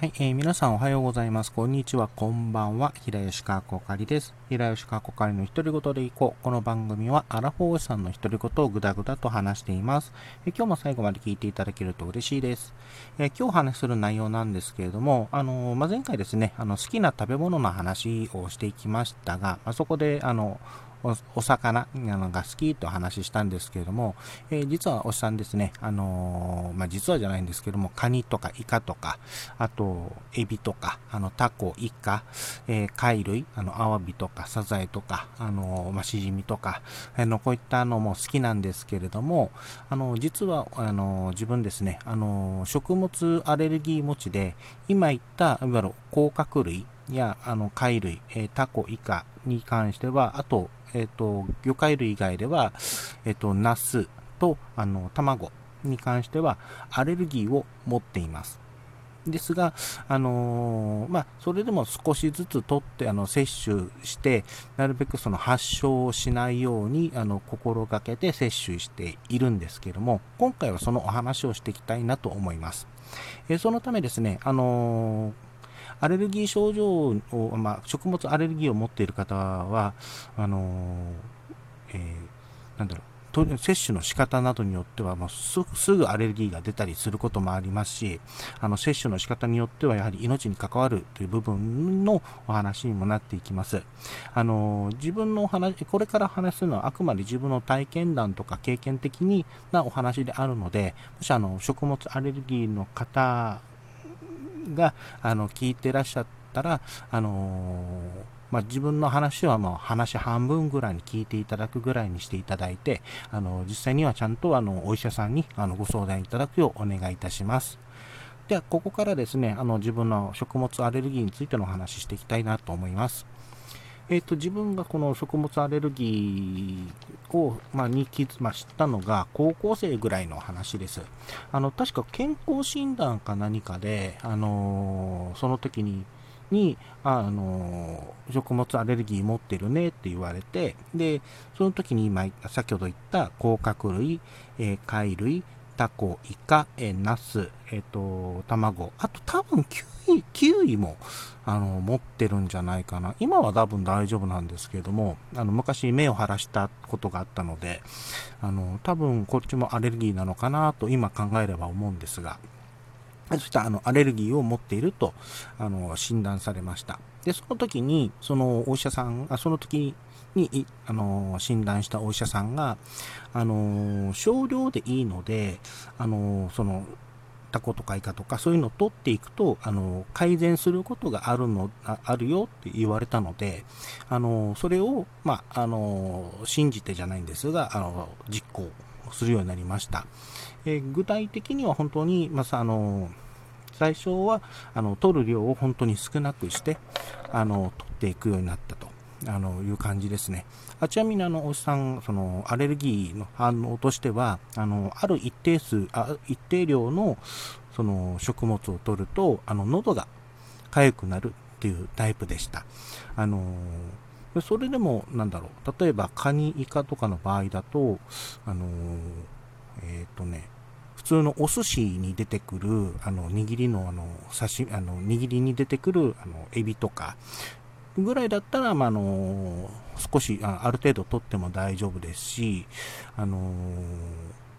はい、えー、皆さんおはようございます。こんにちは、こんばんは。平吉川こかりです。平吉川こかりの独り言でいこう。この番組は、アラフォーさんの独り言をぐだぐだと話しています。えー、今日も最後まで聞いていただけると嬉しいです。えー、今日お話しする内容なんですけれども、あのまあ、前回ですね、あの、好きな食べ物の話をしていきましたが、まあ、そこで、あの、お魚が好きと話したんですけれども、えー、実はおっさんですね、あのー、まあ、実はじゃないんですけども、カニとかイカとか、あと、エビとか、あの、タコ、イカ、えー、貝類、あの、アワビとか、サザエとか、あのまあ、シジミとか、あの、こういったのも好きなんですけれども、あの、実は、あの自分ですね、あの食物アレルギー持ちで、今言った、いわゆる甲殻類や、あの、貝類、えタコ、イカに関しては、あと、えっ、ー、と、魚介類以外では、えっ、ー、と、ナスと、あの、卵に関しては、アレルギーを持っています。ですが、あのー、まあ、それでも少しずつ取って、あの、摂取して、なるべくその発症をしないように、あの、心がけて摂取しているんですけども、今回はそのお話をしていきたいなと思います。えー、そのためですね、あのーアレルギー症状を、まあ、食物アレルギーを持っている方は、あのえー、なんだろう、摂取の仕方などによっては、まあ、すぐアレルギーが出たりすることもありますし、あの摂取の仕方によってはやはり命に関わるという部分のお話にもなっていきます。あの自分のお話、これから話すのはあくまで自分の体験談とか経験的になお話であるので、もしあの食物アレルギーの方が、あの、聞いてらっしゃったら、あのまあ、自分の話はもう話半分ぐらいに聞いていただくぐらいにしていただいて、あの、実際にはちゃんとあの、お医者さんにあのご相談いただくようお願いいたします。では、ここからですね、あの、自分の食物アレルギーについてのお話ししていきたいなと思います。え、ー、と、自分がこの食物アレルギーを、まあ、に気、まあ、知ったのが高校生ぐらいの話です。あの、確か健康診断か何かで、あのー、その時に、に、あのー、食物アレルギー持ってるねって言われて、で、その時に今、先ほど言った甲殻類、えー、貝類、タコ、イカ、えー、ナス、えっ、ー、と、卵、あと多分キウイ、キウイも、あの、持ってるんじゃないかな。今は多分大丈夫なんですけれども、あの、昔目を腫らしたことがあったので、あの、多分こっちもアレルギーなのかなと今考えれば思うんですが、そしたあの、アレルギーを持っていると、あの、診断されました。で、その時に、そのお医者さん、あその時に、あの、診断したお医者さんが、あの、少量でいいので、あの、その、タコとかイカとかそういうのを取っていくと、あの、改善することがあるの、ああるよって言われたので、あの、それを、まあ、あの、信じてじゃないんですが、あの、実行するようになりました。えー、具体的には本当に、まあ、あの、最初は、あの、取る量を本当に少なくして、あの、取っていくようになったと。あの、いう感じですね。あちなみにあの、おっさん、その、アレルギーの反応としては、あの、ある一定数、あ一定量の、その、食物を取ると、あの、喉が痒くなるっていうタイプでした。あの、それでも、なんだろう、例えば、カニ、イカとかの場合だと、あの、えっ、ー、とね、普通のお寿司に出てくる、あの、握りの、あの、刺身、あの、握りに出てくる、あの、エビとか、ぐらいだったら、まあ、あの少しあ、ある程度取っても大丈夫ですし、あの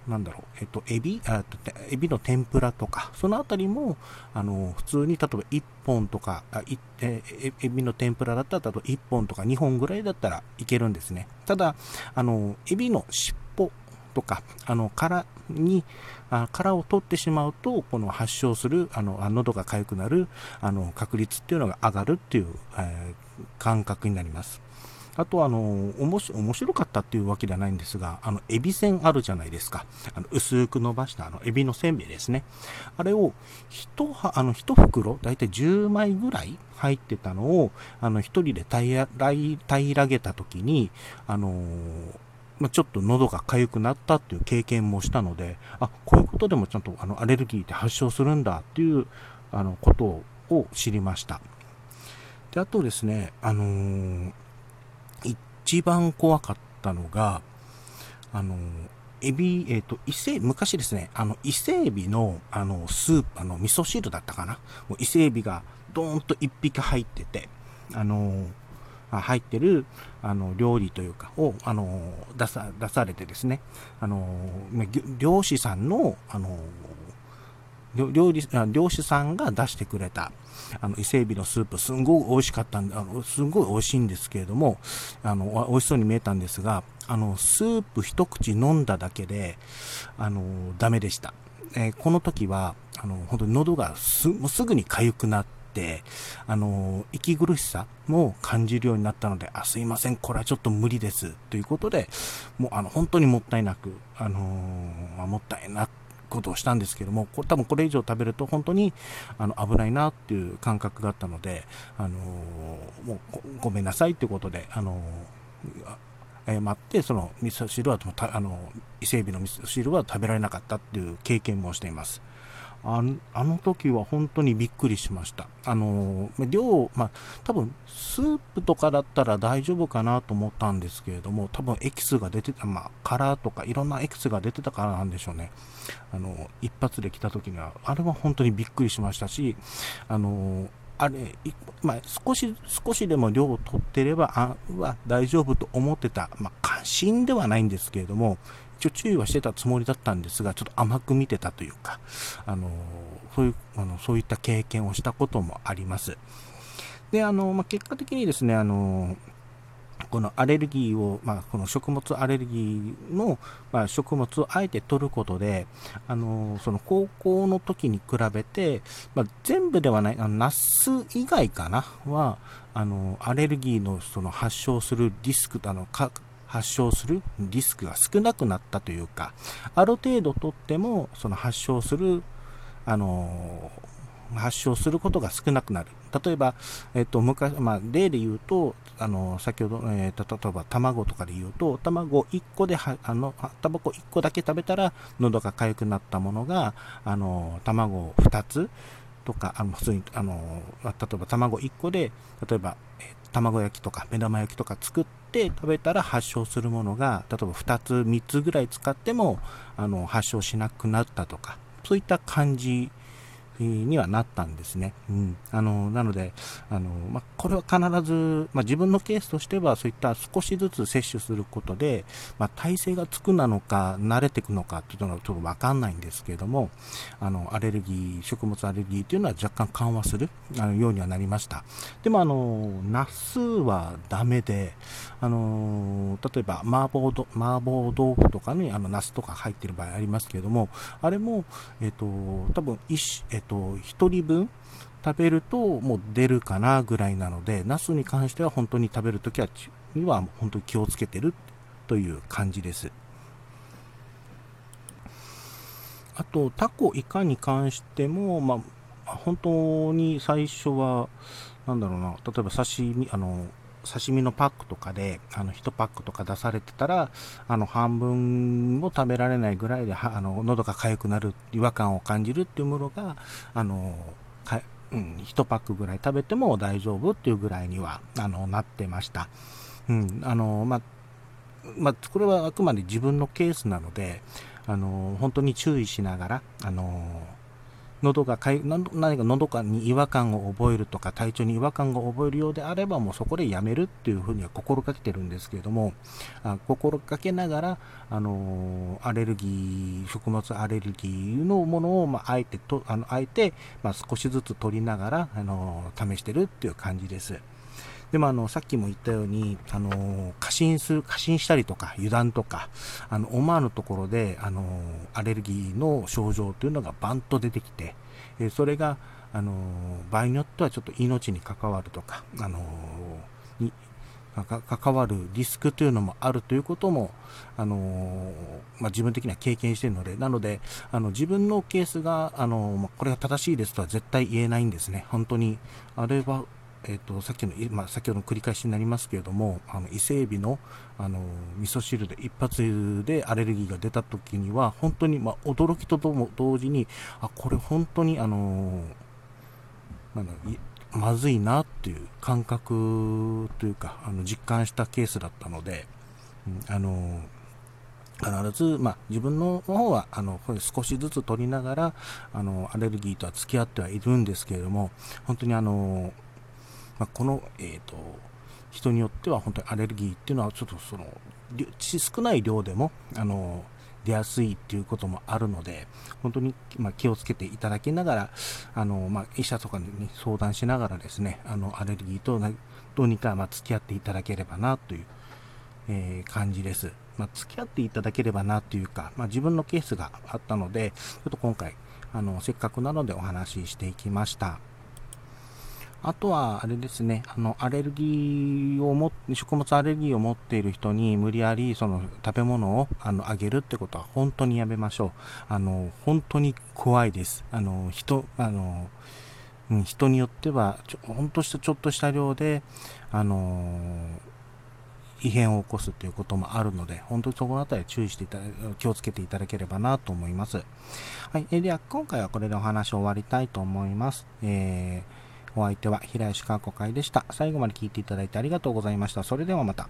なんだろう、えっと、エビ、あエビの天ぷらとか、そのあたりも、あの、普通に、例えば1本とか、あいえエビの天ぷらだったら、例えば1本とか2本ぐらいだったらいけるんですね。ただ、あの、エビの尻尾とか、あの、殻に、あ殻を取ってしまうと、この発症する、あの、喉が痒くなる、あの、確率っていうのが上がるっていう、えー、感覚になります。あとあの、おもし、面白かったっていうわけではないんですが、あの、エビせんあるじゃないですか。あの、薄く伸ばしたあの、エビのせんべいですね。あれを、一、あの、一袋、だいたい10枚ぐらい入ってたのを、あの、一人で平ら、平らげた時に、あのーまあ、ちょっと喉が痒くなったっていう経験もしたので、あ、こういうことでもちゃんとあのアレルギーって発症するんだっていうあのことを知りました。で、あとですね、あのー、一番怖かったのが、あのー、エビ、えっ、ー、と、伊勢、昔ですね、あの、伊勢エビの、あの、スープ、あの、味噌汁だったかな？もう伊勢エビがドーンと1匹入ってて、あの入ってる、あの、料理というか、を、あの、出さ、出されてですね、あの、漁師さんの、あの、料理、漁師さんが出してくれた、あの、伊勢海老のスープ、すんごい美味しかったんで、あの、すんごい美味しいんですけれども、あの、美味しそうに見えたんですが、あの、スープ一口飲んだだけで、あの、ダメでした。えー、この時は、あの、本当に喉がす、もうすぐに痒くなって、あの、息苦しさも感じるようになったので、あ、すいません、これはちょっと無理です。ということで、もう、あの、本当にもったいなく、あのー、もったいなことをしたんですけども、これ多分これ以上食べると本当にあの危ないなっていう感覚があったので、あのー、もうごめんなさいっていうことで、あのー、謝って、その味噌汁は、あの、伊勢海老の味噌汁は食べられなかったっていう経験もしています。あの時は本当にびっくりしました。あの、量、まあ、多分、スープとかだったら大丈夫かなと思ったんですけれども、多分エキスが出てた、まあ、カラーとかいろんなエキスが出てたからなんでしょうね。あの、一発で来た時には、あれは本当にびっくりしましたし、あの、あれ、まあ、少し、少しでも量を取ってれば、あ、は大丈夫と思ってた、まあ、過信ではないんですけれども、一応注意はしてたつもりだったんですが、ちょっと甘く見てたというか、あの、そういう、あの、そういった経験をしたこともあります。で、あの、まあ、結果的にですね、あの、このアレルギーを、まあ、この食物アレルギーの、まあ、食物をあえて取ることで、あの、その高校の時に比べて、まあ、全部ではない、あの、ナス以外かなは、あの、アレルギーのその発症するリスク、あの、か発症するリスクが少なくなったというか、ある程度とっても、その発症する、あの発症することが少なくなる。例えば、えっと、昔、まあ、例で言うと、あの、先ほど、えー、例えば卵とかで言うと、卵1個では、あの、卵1個だけ食べたら喉が痒くなったものが、あの、卵2つとか、あの、普通に、あの、例えば卵1個で、例えば、え卵焼きとか目玉焼きとか作って食べたら発症するものが、例えば2つ、3つぐらい使っても、あの、発症しなくなったとか、そういった感じにはなったんですね。うん。あの、なので、あの、まあ、これは必ず、まあ、自分のケースとしては、そういった少しずつ摂取することで、まあ、体勢がつくなのか、慣れていくのかっていうのはちょっとわかんないんですけれども、あの、アレルギー、食物アレルギーっていうのは若干緩和するあのようにはなりました。でも、あの、ナスはダメで、あの、例えば、麻婆ど、麻婆豆腐とかに、あの、ナスとか入ってる場合ありますけれども、あれも、えっ、と、多分、一、えっ、と、1人分食べるともう出るかなぐらいなので、ナスに関しては本当に食べるときは、には本当に気をつけてるという感じです。あと、タコ、イカに関しても、まあ、本当に最初は、なんだろうな、例えば刺身、あの、刺身のパックとかで、あの、1パックとか出されてたら、あの、半分も食べられないぐらいで、あの、喉が痒くなる、違和感を感じるっていうものが、あの、かうん、1パックぐらい食べても大丈夫っていうぐらいには、あの、なってました。うん、あの、ま、ま、これはあくまで自分のケースなので、あの、本当に注意しながら、あの、喉がかい、何か喉かに違和感を覚えるとか、体調に違和感を覚えるようであれば、もうそこでやめるっていうふうには心がけてるんですけれども、あ心がけながら、あのアレルギー、食物アレルギーのものを、まあ、あえてと、あの、あえて、まあ、少しずつ取りながら、あの試してるっていう感じです。でもあの、さっきも言ったように、あの、過信する、過信したりとか、油断とか、あの、思わぬところで、あの、アレルギーの症状というのがバンと出てきて、えそれが、あの、場合によってはちょっと命に関わるとか、あの、に、関わるリスクというのもあるということも、あのまあ、自分的には経験しているので、なので、あの自分のケースが、あのま、これが正しいですとは絶対言えないんですね。本当に、あれはえっ、ー、と、さっきの、まあ、先ほどの繰り返しになりますけれども、あの、伊勢海老の、あの、味噌汁で一発でアレルギーが出た時には、本当に、まあ、驚きととも同時に、あ、これ本当に、あの、なんだ、まずいなっていう感覚というか、あの、実感したケースだったので、あの、必ず、まあ、自分の方はあの少しずつ取りながらあのアレルギーとは付き合ってはいるんですけれども本当にあの、まあ、この、えーと、人によっては本当にアレルギーっていうのはちょっとその少ない量でもあの出やすいっていうこともあるので本当に、ま、気をつけていただきながらあの、まあ、医者とかに、相談しながらですねあのアレルギーとどうにかま付き合っていただければなという、えー、感じです。まあ、付き合っていただければなというか、まあ、自分のケースがあったので、ちょっと今回、あの、せっかくなのでお話ししていきました。あとは、あれですね、あの、アレルギーを持っ食物アレルギーを持っている人に無理やり、その、食べ物を、あの、あげるってことは本当にやめましょう。あの、本当に怖いです。あの、人、あの、うん、人によっては、ちょ、ほんとしたちょっとした量で、あの異変を起こすということもあるので、本当にそこのあたり注意していただ、気をつけていただければなと思います。はい。えーでは、今回はこれでお話を終わりたいと思います。えー、お相手は平石川子会でした。最後まで聞いていただいてありがとうございました。それではまた。